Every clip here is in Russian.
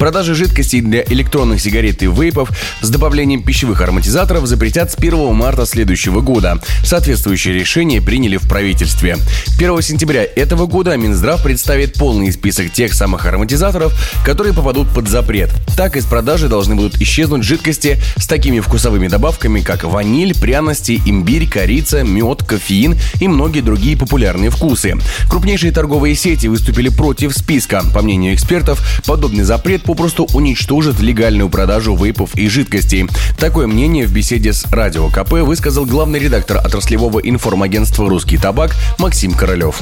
Продажи жидкостей для электронных сигарет и вейпов с добавлением пищевых ароматизаторов запретят с 1 марта следующего года. Соответствующее решение приняли в правительстве. 1 сентября этого года Минздрав представит полный список тех самых ароматизаторов, которые попадут под запрет. Так из продажи должны будут исчезнуть жидкости с такими вкусовыми добавками, как ваниль, пряности, имбирь, корица, мед, кофеин и многие другие популярные вкусы. Крупнейшие торговые сети выступили против списка. По мнению экспертов, подобный запрет попросту уничтожит легальную продажу вейпов и жидкостей. Такое мнение в беседе с Радио КП высказал главный редактор отраслевого информагентства «Русский табак» Максим Королев.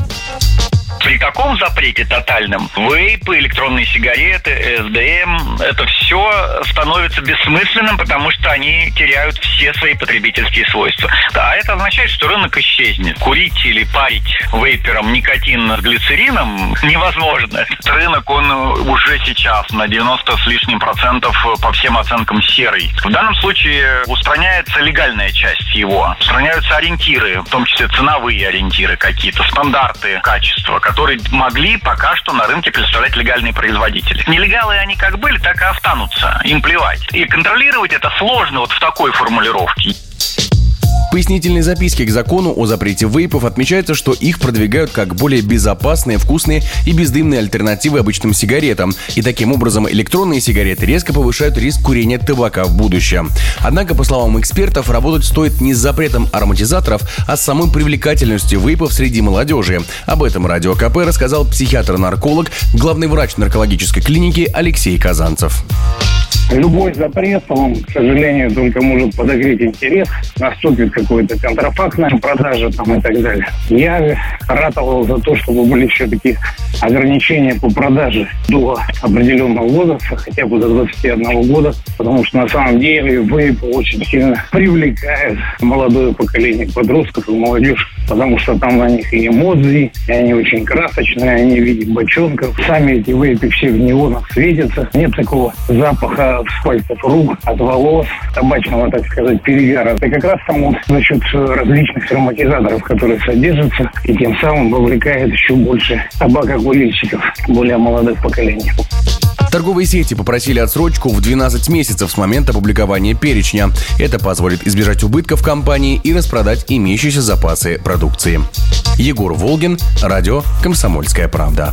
При таком запрете тотальном вейпы, электронные сигареты, СДМ, это все становится бессмысленным, потому что они теряют все свои потребительские свойства. А это означает, что рынок исчезнет. Курить или парить вейпером никотин с глицерином невозможно. Рынок, он уже сейчас на 90 с лишним процентов по всем оценкам серый. В данном случае устраняется легальная часть его. Устраняются ориентиры, в том числе ценовые ориентиры какие-то, стандарты качества, которые могли пока что на рынке представлять легальные производители. Нелегалы они как были, так и останутся. Им плевать. И контролировать это сложно вот в такой формулировке. В пояснительной записке к закону о запрете вейпов отмечается, что их продвигают как более безопасные, вкусные и бездымные альтернативы обычным сигаретам. И таким образом электронные сигареты резко повышают риск курения табака в будущем. Однако, по словам экспертов, работать стоит не с запретом ароматизаторов, а с самой привлекательностью вейпов среди молодежи. Об этом Радио КП рассказал психиатр-нарколог, главный врач наркологической клиники Алексей Казанцев. Любой запрет, он, к сожалению, только может подогреть интерес, наступит какая-то контрафактная продажа там и так далее. Я ратовал за то, чтобы были все-таки ограничения по продаже до определенного возраста, хотя бы до 21 года, потому что на самом деле вейп очень сильно привлекает молодое поколение подростков и молодежь, потому что там на них и эмоции, и они очень красочные, они видят бочонков. Сами эти вейпы все в неонах светятся. Нет такого запаха от пальцев рук, от волос, табачного, так сказать, перегара. Это как раз там за счет различных ароматизаторов, которые содержатся, и тем самым вовлекает еще больше табакокурильщиков, более молодых поколений. Торговые сети попросили отсрочку в 12 месяцев с момента опубликования перечня. Это позволит избежать убытков компании и распродать имеющиеся запасы продукции. Егор Волгин, радио «Комсомольская правда».